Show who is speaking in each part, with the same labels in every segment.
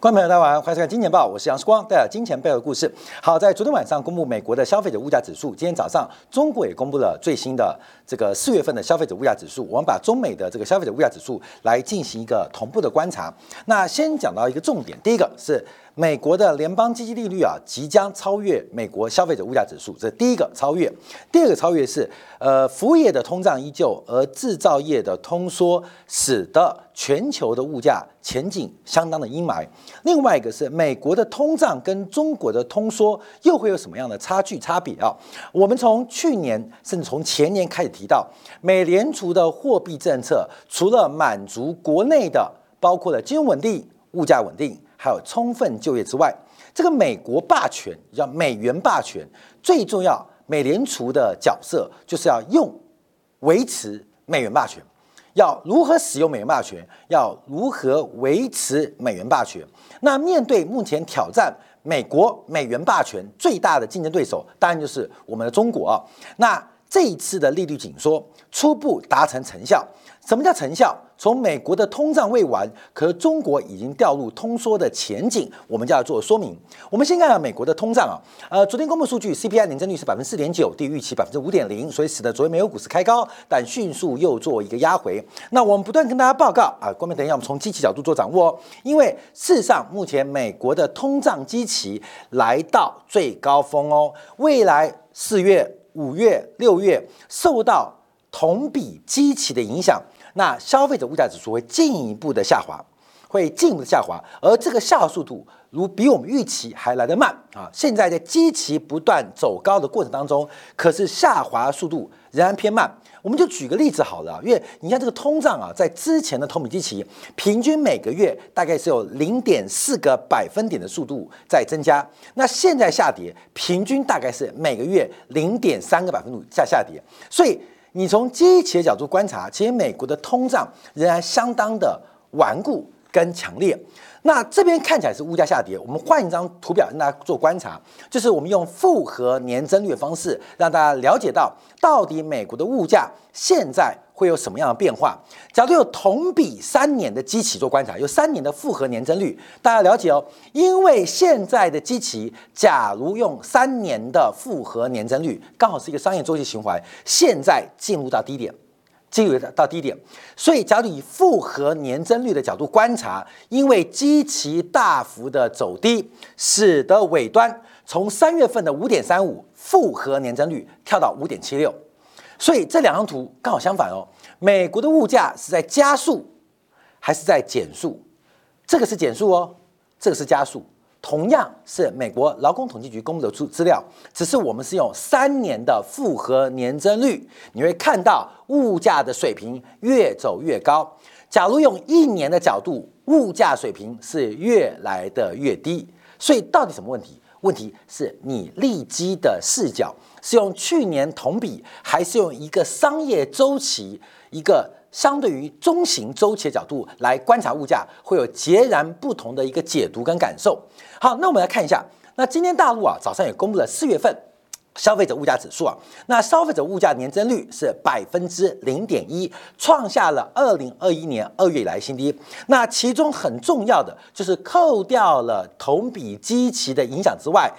Speaker 1: 观众朋友，大家好，欢迎收看《金钱报》，我是杨世光，带来金钱背后的故事。好，在昨天晚上公布美国的消费者物价指数，今天早上中国也公布了最新的这个四月份的消费者物价指数。我们把中美的这个消费者物价指数来进行一个同步的观察。那先讲到一个重点，第一个是。美国的联邦基金利率啊，即将超越美国消费者物价指数，这第一个超越。第二个超越是，呃，服务业的通胀依旧，而制造业的通缩使得全球的物价前景相当的阴霾。另外一个是，美国的通胀跟中国的通缩又会有什么样的差距差别啊？我们从去年甚至从前年开始提到，美联储的货币政策除了满足国内的，包括了金融稳定、物价稳定。还有充分就业之外，这个美国霸权叫美元霸权，最重要，美联储的角色就是要用维持美元霸权，要如何使用美元霸权，要如何维持美元霸权。那面对目前挑战美国美元霸权最大的竞争对手，当然就是我们的中国啊。那这一次的利率紧缩初步达成成效。什么叫成效？从美国的通胀未完，可中国已经掉入通缩的前景，我们就要做说明。我们先看看美国的通胀啊，呃，昨天公布数据，CPI 年增率是百分之四点九，低于预期百分之五点零，所以使得昨天美国股市开高，但迅速又做一个压回。那我们不断跟大家报告啊，关面等一下我们从机器角度做掌握哦，因为事实上目前美国的通胀基期来到最高峰哦，未来四月、五月、六月受到同比基期的影响。那消费者物价指数会进一步的下滑，会进一步的下滑，而这个下滑速度如比我们预期还来得慢啊！现在在基期不断走高的过程当中，可是下滑速度仍然偏慢。我们就举个例子好了，因为你看这个通胀啊，在之前的同比基期，平均每个月大概是有零点四个百分点的速度在增加，那现在下跌，平均大概是每个月零点三个百分度在下跌，所以。你从机器的角度观察，其实美国的通胀仍然相当的顽固。跟强烈。那这边看起来是物价下跌，我们换一张图表让大家做观察，就是我们用复合年增率的方式，让大家了解到到底美国的物价现在。会有什么样的变化？假如有同比三年的基期做观察，有三年的复合年增率，大家了解哦。因为现在的基期，假如用三年的复合年增率，刚好是一个商业周期循环，现在进入到低点，进入到低点。所以，假如以复合年增率的角度观察，因为基期大幅的走低，使得尾端从三月份的五点三五复合年增率跳到五点七六。所以这两张图刚好相反哦，美国的物价是在加速还是在减速？这个是减速哦，这个是加速。同样是美国劳工统计局公布的资资料，只是我们是用三年的复合年增率，你会看到物价的水平越走越高。假如用一年的角度，物价水平是越来的越低。所以到底什么问题？问题是你利基的视角。是用去年同比，还是用一个商业周期、一个相对于中型周期的角度来观察物价，会有截然不同的一个解读跟感受。好，那我们来看一下，那今天大陆啊早上也公布了四月份消费者物价指数啊，那消费者物价年增率是百分之零点一，创下了二零二一年二月以来新低。那其中很重要的就是扣掉了同比基期的影响之外。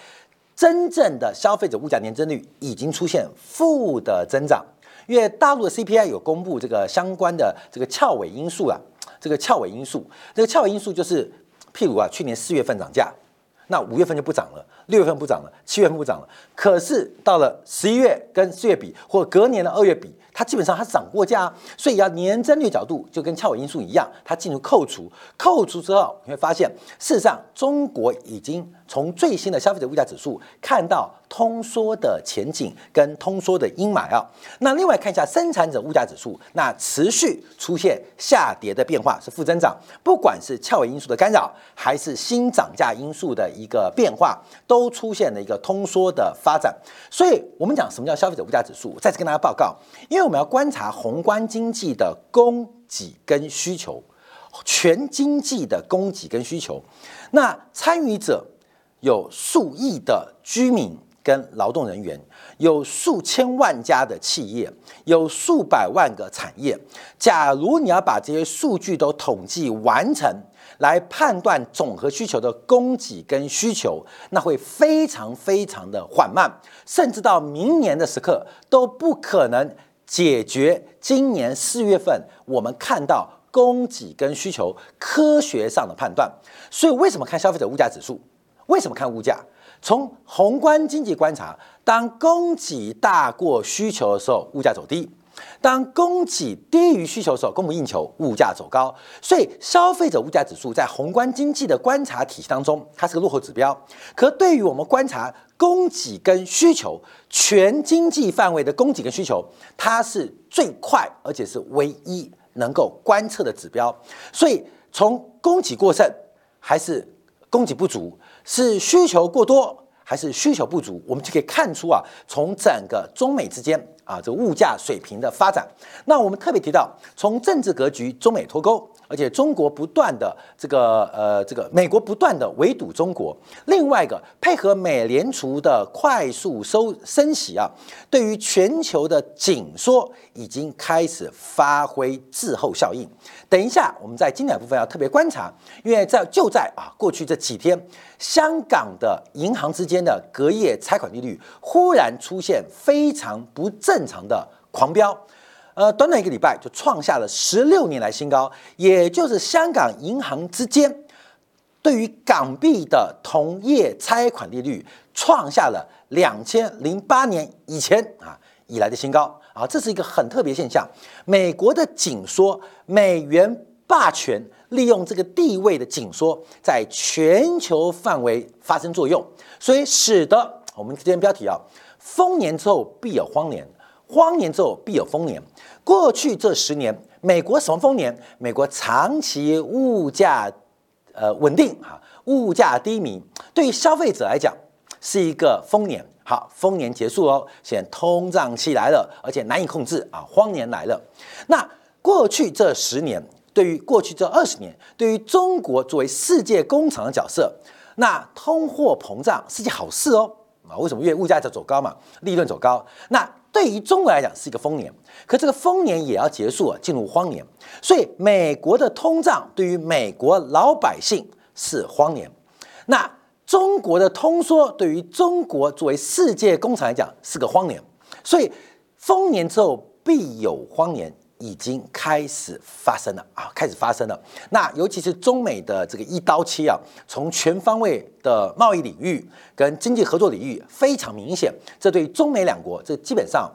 Speaker 1: 真正的消费者物价年增率已经出现负的增长，因为大陆的 CPI 有公布这个相关的这个翘尾因素啊，这个翘尾因素，这个翘尾因素就是，譬如啊，去年四月份涨价，那五月份就不涨了，六月份不涨了，七月份不涨了，可是到了十一月跟四月比，或隔年的二月比。它基本上它涨过价，所以要年增率角度就跟翘尾因素一样，它进入扣除，扣除之后你会发现，事实上中国已经从最新的消费者物价指数看到通缩的前景跟通缩的阴霾啊。那另外看一下生产者物价指数，那持续出现下跌的变化是负增长，不管是翘尾因素的干扰，还是新涨价因素的一个变化，都都出现了一个通缩的发展。所以我们讲什么叫消费者物价指数，再次跟大家报告，因为我们要观察宏观经济的供给跟需求，全经济的供给跟需求，那参与者有数亿的居民跟劳动人员，有数千万家的企业，有数百万个产业。假如你要把这些数据都统计完成，来判断总和需求的供给跟需求，那会非常非常的缓慢，甚至到明年的时刻都不可能解决今年四月份我们看到供给跟需求科学上的判断。所以为什么看消费者物价指数？为什么看物价？从宏观经济观察，当供给大过需求的时候，物价走低；当供给低于需求的时候，供不应求，物价走高。所以，消费者物价指数在宏观经济的观察体系当中，它是个落后指标。可对于我们观察供给跟需求，全经济范围的供给跟需求，它是最快而且是唯一能够观测的指标。所以，从供给过剩还是供给不足？是需求过多还是需求不足？我们就可以看出啊，从整个中美之间啊，这个物价水平的发展。那我们特别提到，从政治格局，中美脱钩。而且中国不断的这个呃这个美国不断的围堵中国，另外一个配合美联储的快速收升息啊，对于全球的紧缩已经开始发挥滞后效应。等一下，我们在经典部分要特别观察，因为在就在啊过去这几天，香港的银行之间的隔夜拆款利率忽然出现非常不正常的狂飙。呃，短短一个礼拜就创下了十六年来新高，也就是香港银行之间对于港币的同业拆款利率创下了两千零八年以前啊以来的新高啊，这是一个很特别现象。美国的紧缩，美元霸权利用这个地位的紧缩，在全球范围发生作用，所以使得我们今天标题啊，丰年之后必有荒年。荒年之后必有丰年。过去这十年，美国什么丰年？美国长期物价呃稳定哈，物价低迷，对于消费者来讲是一个丰年。好，丰年结束哦，现在通胀期来了，而且难以控制啊，荒年来了。那过去这十年，对于过去这二十年，对于中国作为世界工厂的角色，那通货膨胀是件好事哦啊？为什么？因为物价在走高嘛，利润走高，那。对于中国来讲是一个丰年，可这个丰年也要结束了，进入荒年。所以美国的通胀对于美国老百姓是荒年，那中国的通缩对于中国作为世界工厂来讲是个荒年。所以丰年之后必有荒年，已经开始发生了啊，开始发生了。那尤其是中美的这个一刀切啊，从全方位的贸易领域跟经济合作领域非常明显，这对中美两国这基本上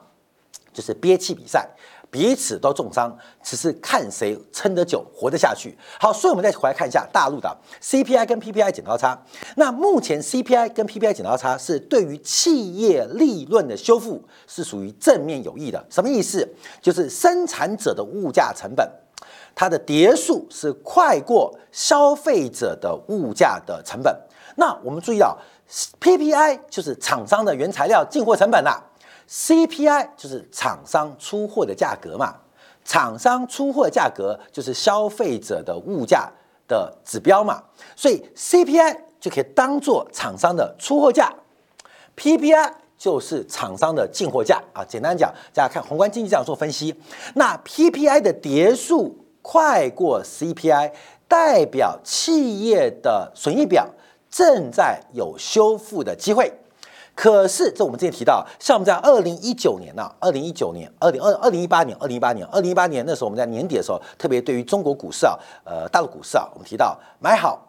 Speaker 1: 就是憋气比赛。彼此都重伤，只是看谁撑得久、活得下去。好，所以我们再回来看一下大陆的 CPI 跟 PPI 剪刀差。那目前 CPI 跟 PPI 剪刀差是对于企业利润的修复是属于正面有益的。什么意思？就是生产者的物价成本，它的叠数是快过消费者的物价的成本。那我们注意到 PPI 就是厂商的原材料进货成本啦。CPI 就是厂商出货的价格嘛，厂商出货价格就是消费者的物价的指标嘛，所以 CPI 就可以当做厂商的出货价，PPI 就是厂商的进货价啊。简单讲，大家看宏观经济这样做分析，那 PPI 的叠数快过 CPI，代表企业的损益表正在有修复的机会。可是，这我们之前提到，像我们在二零一九年呐，二零一九年、二零二二零一八年、二零一八年、二零一八年那时候，我们在年底的时候，特别对于中国股市啊，呃，大陆股市啊，我们提到买好、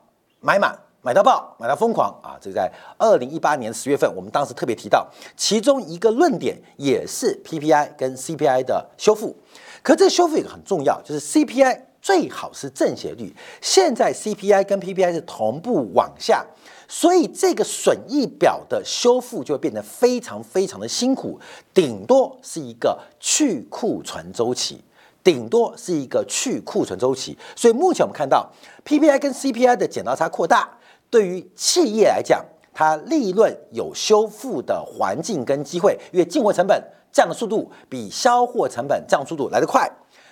Speaker 1: 买满、买到爆、买到疯狂啊，这个在二零一八年十月份，我们当时特别提到，其中一个论点也是 PPI 跟 CPI 的修复。可这修复一个很重要，就是 CPI 最好是正斜率，现在 CPI 跟 PPI 是同步往下。所以这个损益表的修复就会变得非常非常的辛苦，顶多是一个去库存周期，顶多是一个去库存周期。所以目前我们看到 PPI 跟 CPI 的剪刀差扩大，对于企业来讲，它利润有修复的环境跟机会，因为进货成本降的速度比销货成本降速度来得快。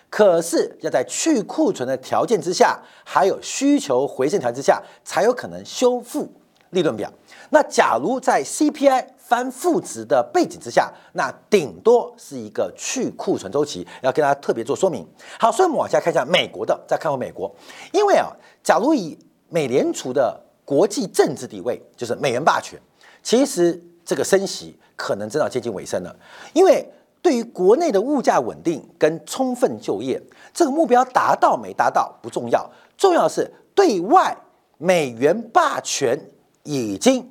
Speaker 1: 可是要在去库存的条件之下，还有需求回升条件之下，才有可能修复。利润表。那假如在 CPI 翻负值的背景之下，那顶多是一个去库存周期，要跟大家特别做说明。好，所以我们往下看一下美国的，再看回美国，因为啊，假如以美联储的国际政治地位，就是美元霸权，其实这个升息可能真的接近尾声了。因为对于国内的物价稳定跟充分就业这个目标达到没达到不重要，重要的是对外美元霸权已经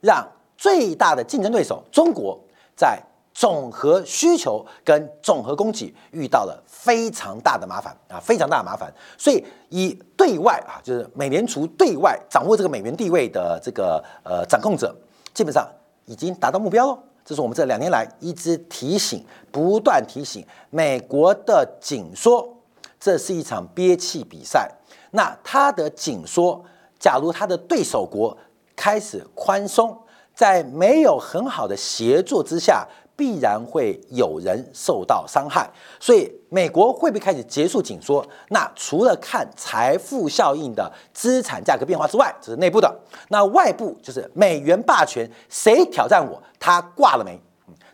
Speaker 1: 让。最大的竞争对手中国在总和需求跟总和供给遇到了非常大的麻烦啊，非常大的麻烦。所以以对外啊，就是美联储对外掌握这个美元地位的这个呃掌控者，基本上已经达到目标了。这是我们这两年来一直提醒、不断提醒美国的紧缩，这是一场憋气比赛。那它的紧缩，假如它的对手国开始宽松。在没有很好的协作之下，必然会有人受到伤害。所以，美国会不会开始结束紧缩？那除了看财富效应的资产价格变化之外，这是内部的。那外部就是美元霸权，谁挑战我，他挂了没？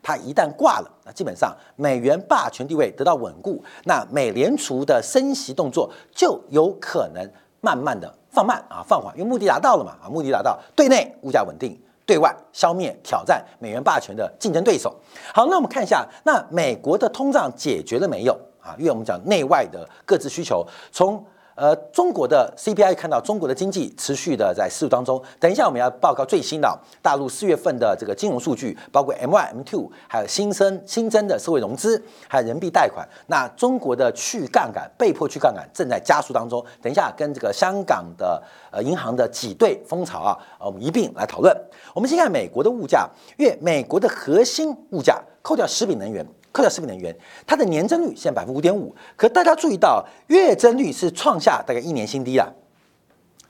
Speaker 1: 他一旦挂了，那基本上美元霸权地位得到稳固，那美联储的升息动作就有可能慢慢的放慢啊，放缓，因为目的达到了嘛啊，目的达到，对内物价稳定。对外消灭挑战美元霸权的竞争对手。好，那我们看一下，那美国的通胀解决了没有啊？因为我们讲内外的各自需求，从。呃，中国的 CPI 看到中国的经济持续的在释放中。等一下我们要报告最新的大陆四月份的这个金融数据，包括 M1、M2，还有新生新增的社会融资，还有人民币贷款。那中国的去杠杆、被迫去杠杆正在加速当中。等一下跟这个香港的呃银行的挤兑风潮啊，我们一并来讨论。我们先看美国的物价，因为美国的核心物价扣掉食品能源。扣掉食品能源，它的年增率现在百分之五点五，可大家注意到月增率是创下大概一年新低啊，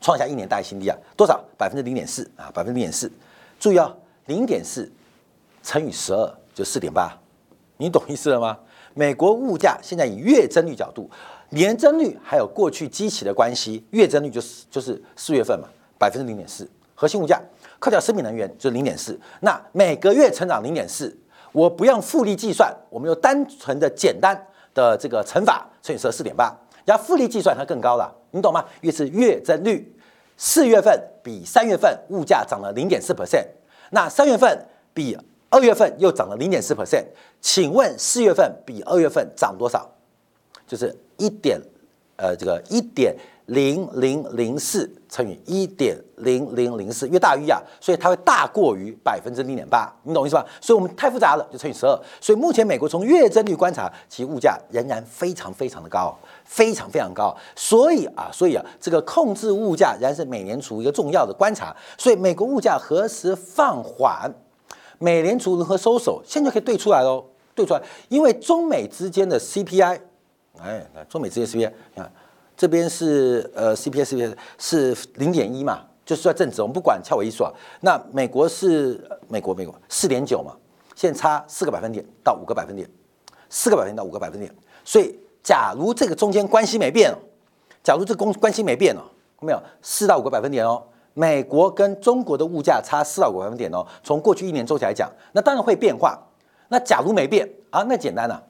Speaker 1: 创下一年大新低啊，多少？百分之零点四啊，百分之零点四。注意啊，零点四乘以十二就四点八，你懂意思了吗？美国物价现在以月增率角度，年增率还有过去基期的关系，月增率就是就是四月份嘛，百分之零点四，核心物价扣掉食品能源就是零点四，那每个月成长零点四。我不用复利计算，我们用单纯的简单的这个乘法乘以十四点八，要复利计算它更高了，你懂吗？越是月增率，四月份比三月份物价涨了零点四 percent，那三月份比二月份又涨了零点四 percent，请问四月份比二月份涨多少？就是一点，呃，这个一点。零零零四乘以一点零零零四，越大于啊，所以它会大过于百分之零点八，你懂意思吧？所以我们太复杂了，就乘以十二。所以目前美国从月增率观察，其物价仍然非常非常的高，非常非常高。所以啊，所以啊，这个控制物价仍然是美联储一个重要的观察。所以美国物价何时放缓，美联储如何收手，现在就可以对出来喽，对出来。因为中美之间的 CPI，哎，中美之间 CPI，你看。这边是呃 CPI CPI 是零点一嘛，就是在正值，我们不管翘尾一数啊。那美国是美国美国四点九嘛，现在差四个百分点到五个百分点，四个百分点到五个百分点。所以假如这个中间关系没变，假如这公关系没变哦，没有四到五个百分点哦，美国跟中国的物价差四到五个百分点哦。从过去一年周期来讲，那当然会变化。那假如没变啊，那简单了。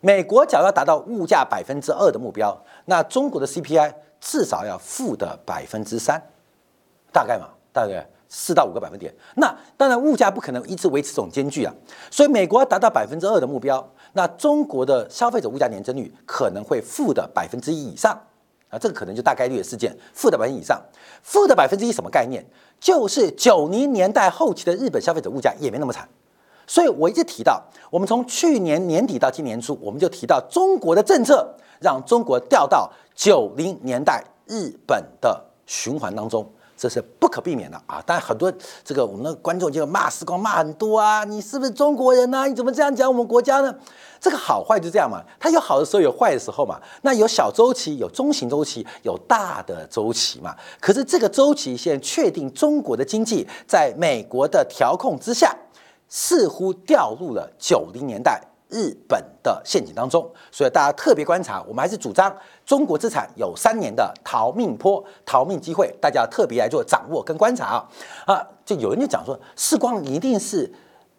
Speaker 1: 美国假如要达到物价百分之二的目标，那中国的 CPI 至少要负的百分之三，大概嘛，大概四到五个百分点。那当然物价不可能一直维持这种间距啊，所以美国要达到百分之二的目标，那中国的消费者物价年增率可能会负的百分之一以上啊，这个可能就大概率的事件，负的百分以上，负的百分之一什么概念？就是九零年代后期的日本消费者物价也没那么惨。所以我一直提到，我们从去年年底到今年初，我们就提到中国的政策让中国掉到九零年代日本的循环当中，这是不可避免的啊！但很多这个我们的观众就骂时光骂很多啊，你是不是中国人呢？你怎么这样讲我们国家呢？这个好坏就这样嘛，它有好的时候，有坏的时候嘛。那有小周期，有中型周期，有大的周期嘛。可是这个周期现在确定，中国的经济在美国的调控之下。似乎掉入了九零年代日本的陷阱当中，所以大家特别观察。我们还是主张中国资产有三年的逃命坡、逃命机会，大家特别来做掌握跟观察啊啊！就有人就讲说，世光一定是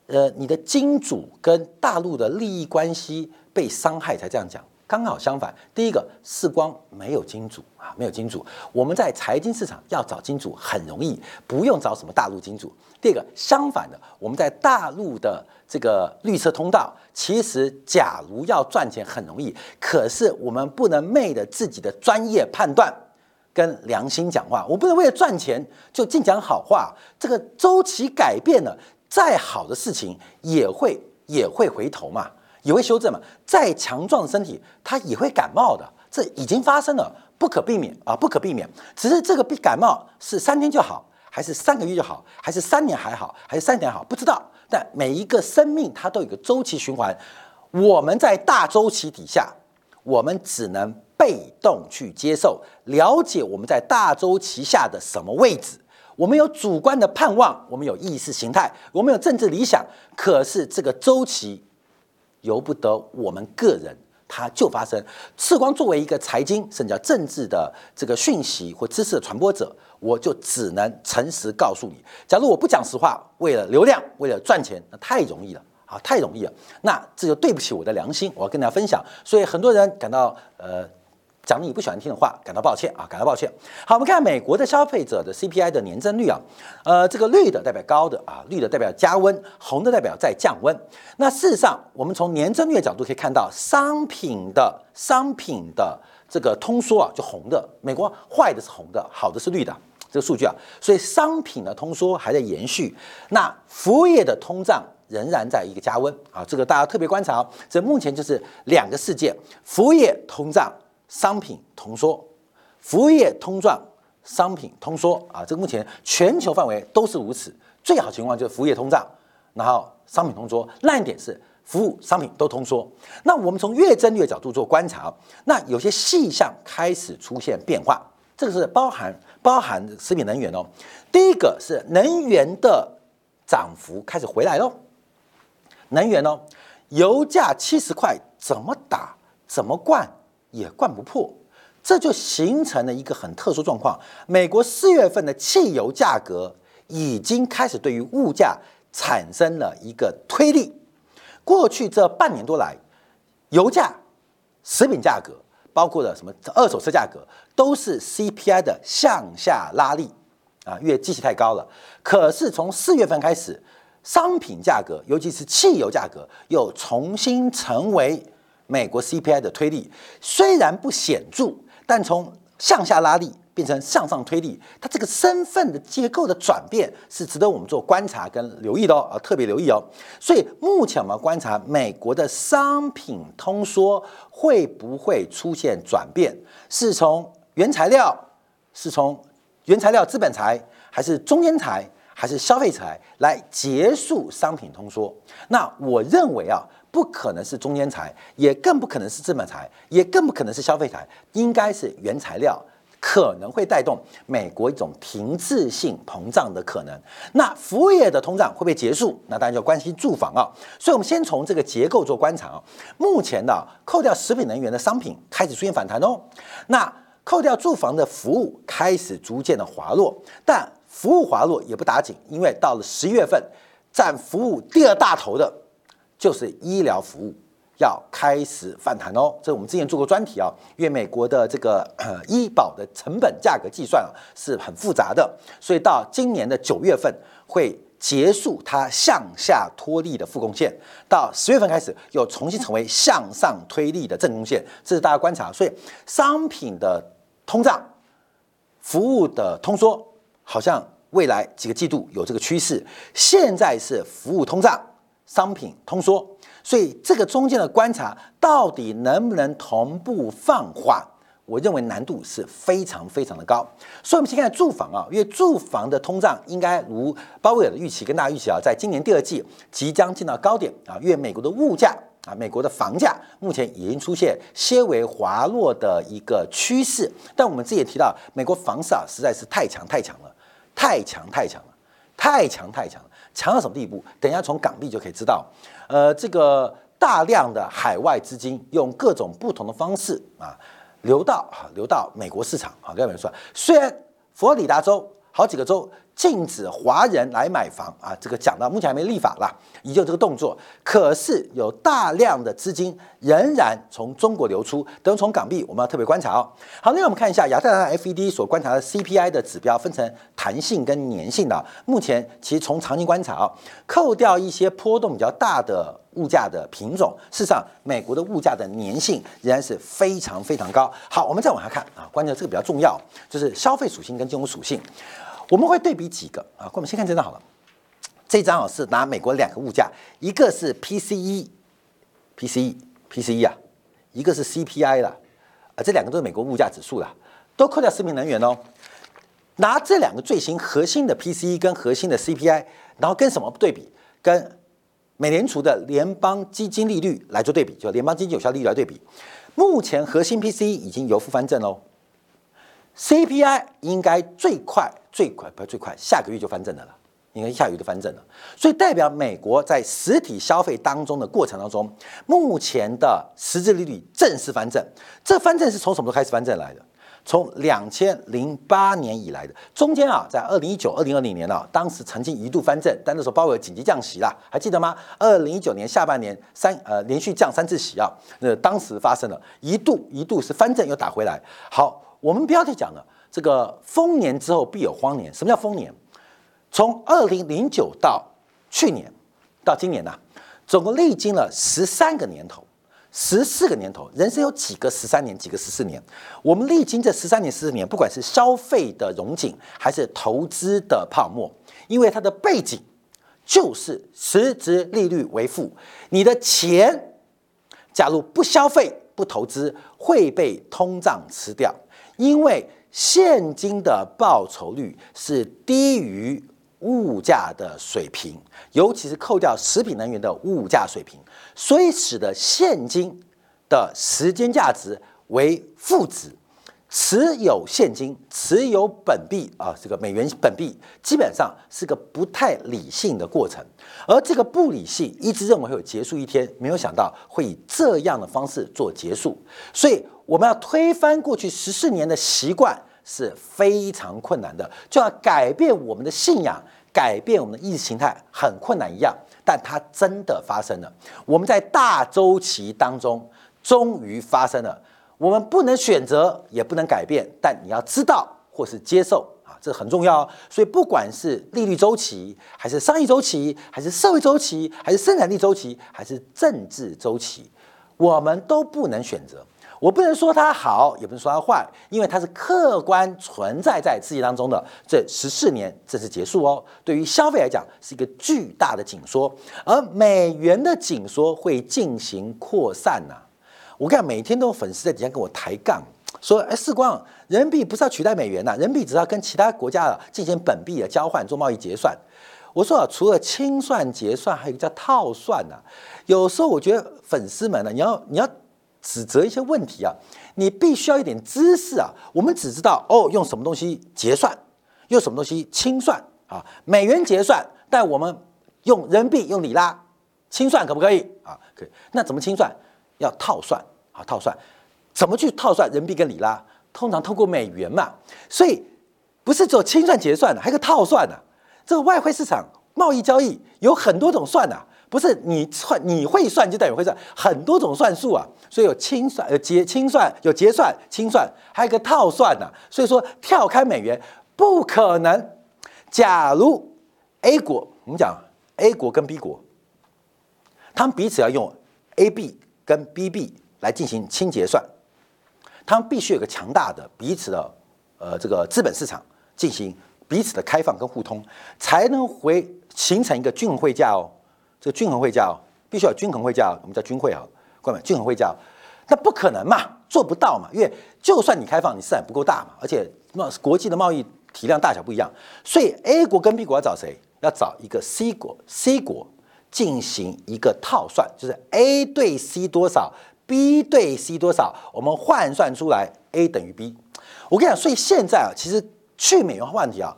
Speaker 1: 呃你的金主跟大陆的利益关系被伤害才这样讲。刚好相反，第一个，世光没有金主啊，没有金主。我们在财经市场要找金主很容易，不用找什么大陆金主。第二个，相反的，我们在大陆的这个绿色通道，其实假如要赚钱很容易，可是我们不能昧着自己的专业判断跟良心讲话，我不能为了赚钱就净讲好话。这个周期改变了，再好的事情也会也会回头嘛。也会修正嘛？再强壮的身体，它也会感冒的，这已经发生了，不可避免啊，不可避免。只是这个病感冒是三天就好，还是三个月就好，还是三年还好，还是三年好，不知道。但每一个生命它都有一个周期循环，我们在大周期底下，我们只能被动去接受，了解我们在大周期下的什么位置。我们有主观的盼望，我们有意识形态，我们有政治理想，可是这个周期。由不得我们个人，它就发生。赤光作为一个财经甚至叫政治的这个讯息或知识的传播者，我就只能诚实告诉你。假如我不讲实话，为了流量，为了赚钱，那太容易了啊，太容易了。那这就对不起我的良心，我要跟大家分享。所以很多人感到呃。讲你不喜欢听的话，感到抱歉啊，感到抱歉。好，我们看美国的消费者的 CPI 的年增率啊，呃，这个绿的代表高的啊，绿的代表加温，红的代表在降温。那事实上，我们从年增率的角度可以看到，商品的商品的这个通缩啊，就红的，美国坏的是红的，好的是绿的这个数据啊，所以商品的通缩还在延续。那服务业的通胀仍然在一个加温啊，这个大家特别观察哦。这目前就是两个事件，服务业通胀。商品通缩，服务业通胀，商品通缩啊，这个目前全球范围都是如此。最好情况就是服务业通胀，然后商品通缩。烂一点是服务、商品都通缩。那我们从月增率角度做观察，那有些细项开始出现变化。这个是包含包含食品能源哦。第一个是能源的涨幅开始回来喽。能源哦，油价七十块，怎么打怎么灌？也灌不破，这就形成了一个很特殊状况。美国四月份的汽油价格已经开始对于物价产生了一个推力。过去这半年多来，油价、食品价格，包括了什么二手车价格，都是 CPI 的向下拉力啊，因为机器太高了。可是从四月份开始，商品价格，尤其是汽油价格，又重新成为。美国 CPI 的推力虽然不显著，但从向下拉力变成向上推力，它这个身份的结构的转变是值得我们做观察跟留意的哦，啊，特别留意哦。所以目前我们观察美国的商品通缩会不会出现转变，是从原材料，是从原材料资本财，还是中间财，还是消费财来结束商品通缩？那我认为啊。不可能是中间财，也更不可能是资本财，也更不可能是消费财，应该是原材料可能会带动美国一种停滞性膨胀的可能。那服务业的通胀会不会结束？那当然就关心住房啊。所以，我们先从这个结构做观察啊。目前呢，扣掉食品能源的商品开始出现反弹哦。那扣掉住房的服务开始逐渐的滑落，但服务滑落也不打紧，因为到了十一月份，占服务第二大头的。就是医疗服务要开始反弹哦，这我们之前做过专题啊，因为美国的这个医保的成本价格计算啊是很复杂的，所以到今年的九月份会结束它向下脱力的负贡献，到十月份开始又重新成为向上推力的正贡献，这是大家观察。所以商品的通胀、服务的通缩，好像未来几个季度有这个趋势，现在是服务通胀。商品通缩，所以这个中间的观察到底能不能同步放缓？我认为难度是非常非常的高。所以，我们先看住房啊，因为住房的通胀应该如鲍威尔的预期跟大家预期啊，在今年第二季即将进到高点啊，因为美国的物价啊，美国的房价目前已经出现些微滑落的一个趋势。但我们之前也提到，美国房市啊实在是太强太强了，太强太强了，太强太强了。强到什么地步？等一下从港币就可以知道。呃，这个大量的海外资金用各种不同的方式啊流到啊流到美国市场啊，跟你们说，虽然佛罗里达州好几个州。禁止华人来买房啊！这个讲到目前还没立法啦，已经有这个动作。可是有大量的资金仍然从中国流出，等从港币我们要特别观察哦。好，那我们看一下亚特兰大 FED 所观察的 CPI 的指标，分成弹性跟粘性的。目前其实从长期观察啊，扣掉一些波动比较大的物价的品种，事实上美国的物价的粘性仍然是非常非常高。好，我们再往下看啊，关键这个比较重要，就是消费属性跟金融属性。我们会对比几个啊，我们先看这张好了。这张啊是拿美国两个物价，一个是 PCE，PCE，PCE 啊，一个是 CPI 了啊，这两个都是美国物价指数啦，都扣掉食品能源哦。拿这两个最新核心的 PCE 跟核心的 CPI，然后跟什么对比？跟美联储的联邦基金利率来做对比，就联邦基金有效利率来对比。目前核心 P C 已经由负翻正喽，CPI 应该最快。最快不是最快，下个月就翻正的了，应该下个月就翻正了。所以代表美国在实体消费当中的过程当中，目前的实质利率正式翻正。这翻正是从什么时候开始翻正来的？从两千零八年以来的。中间啊，在二零一九、二零二零年啊，当时曾经一度翻正，但那时候包括紧急降息啦，还记得吗？二零一九年下半年三呃连续降三次息啊，那当时发生了一度一度是翻正又打回来。好，我们标题讲了。这个丰年之后必有荒年。什么叫丰年？从二零零九到去年到今年呐，总共历经了十三个年头，十四个年头。人生有几个十三年，几个十四年？我们历经这十三年、十四年，不管是消费的融景，还是投资的泡沫，因为它的背景就是实质利率为负，你的钱假如不消费、不投资，会被通胀吃掉，因为。现金的报酬率是低于物价的水平，尤其是扣掉食品能源的物价水平，所以使得现金的时间价值为负值。持有现金、持有本币啊，这个美元本币基本上是个不太理性的过程，而这个不理性一直认为会有结束一天，没有想到会以这样的方式做结束，所以。我们要推翻过去十四年的习惯是非常困难的，就要改变我们的信仰，改变我们的意识形态很困难一样，但它真的发生了。我们在大周期当中终于发生了。我们不能选择，也不能改变，但你要知道或是接受啊，这很重要。所以不管是利率周期，还是商业周期，还是社会周期，还是生产力周期，还是政治周期，我们都不能选择。我不能说它好，也不能说它坏，因为它是客观存在在世界当中的。这十四年正式结束哦，对于消费来讲是一个巨大的紧缩，而美元的紧缩会进行扩散呐。我看每天都有粉丝在底下跟我抬杠，说：“哎，世光，人民币不是要取代美元呐，人民币只要跟其他国家的进行本币的交换做贸易结算。”我说啊，除了清算结算，还有一个叫套算呐。有时候我觉得粉丝们呢，你要你要。指责一些问题啊，你必须要一点知识啊。我们只知道哦，用什么东西结算，用什么东西清算啊？美元结算，但我们用人民币、用里拉清算可不可以啊？可以。那怎么清算？要套算啊，套算。怎么去套算人民币跟里拉？通常透过美元嘛。所以不是只有清算结算的，还有个套算的。这个外汇市场贸易交易有很多种算的。不是你算你会算就代表会算，很多种算术啊，所以有清算、有结清算、有结算、清算，还有一个套算呢。所以说跳开美元不可能。假如 A 国，我们讲 A 国跟 B 国，他们彼此要用 AB 跟 BB 来进行清结算，他们必须有个强大的彼此的呃这个资本市场进行彼此的开放跟互通，才能回形成一个均衡汇价哦。这个均衡汇价哦，必须要均衡汇价，我们叫均汇啊，各位，均衡汇价，那不可能嘛，做不到嘛，因为就算你开放，你市场不够大嘛，而且那国际的贸易体量大小不一样，所以 A 国跟 B 国要找谁？要找一个 C 国，C 国进行一个套算，就是 A 对 C 多少，B 对 C 多少，我们换算出来 A 等于 B。我跟你讲，所以现在啊，其实去美元化问题啊，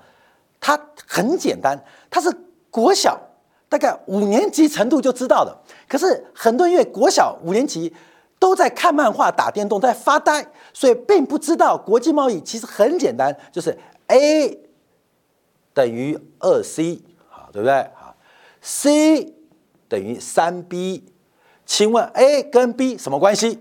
Speaker 1: 它很简单，它是国小。大概五年级程度就知道的。可是很多人因为国小五年级都在看漫画、打电动、在发呆，所以并不知道国际贸易其实很简单，就是 A 等于二 C，好，对不对？好，C 等于三 B，请问 A 跟 B 什么关系？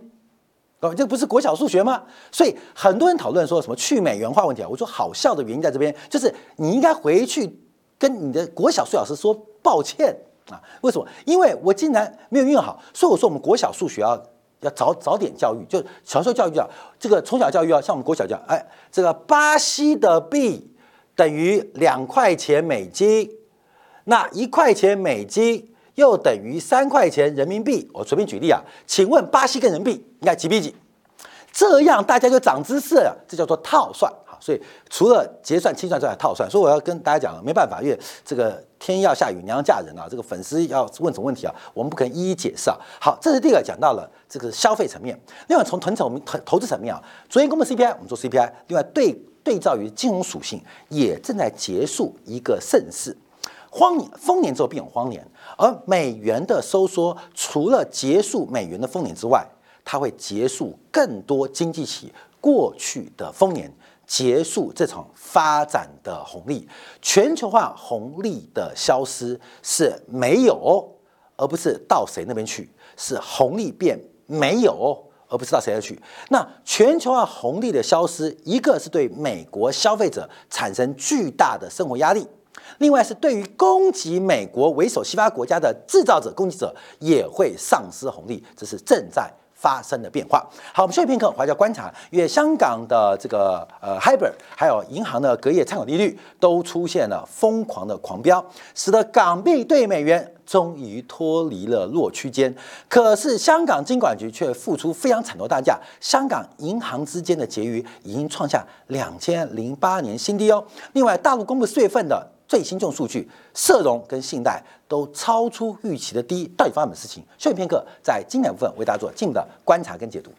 Speaker 1: 哦，这不是国小数学吗？所以很多人讨论说什么去美元化问题啊。我说好笑的原因在这边，就是你应该回去跟你的国小数老师说抱歉啊。为什么？因为我竟然没有运用好，所以我说我们国小数学要要早早点教育，就小时候教育啊这个从小教育啊像我们国小教，哎，这个巴西的币等于两块钱美金，那一块钱美金。又等于三块钱人民币。我随便举例啊，请问巴西跟人民币应该几比几？这样大家就长知识了。这叫做套算。所以除了结算清算之外，套算。所以我要跟大家讲，没办法，因为这个天要下雨，娘嫁人啊。这个粉丝要问什么问题啊？我们不可能一一解释啊。好，这是第一个讲到了这个消费层面。另外从投资我们投投资层面啊，昨天公布 CPI，我们做 CPI。另外对对照于金融属性，也正在结束一个盛世。荒年丰年之后必有荒年，而美元的收缩除了结束美元的丰年之外，它会结束更多经济体过去的丰年，结束这场发展的红利。全球化红利的消失是没有，而不是到谁那边去，是红利变没有，而不是到谁那去。那全球化红利的消失，一个是对美国消费者产生巨大的生活压力。另外是对于攻击美国为首西方国家的制造者、攻击者也会丧失红利，这是正在发生的变化。好，我们休息片刻，回来观察，因为香港的这个呃 HIBOR 还有银行的隔夜参考利率都出现了疯狂的狂飙，使得港币对美元终于脱离了弱区间。可是香港金管局却付出非常惨的代价，香港银行之间的结余已经创下两千零八年新低哦。另外，大陆公布四月份的。最新这种数据，社融跟信贷都超出预期的低，到底发生什么事情？休息片刻，在精彩部分为大家做进一步的观察跟解读。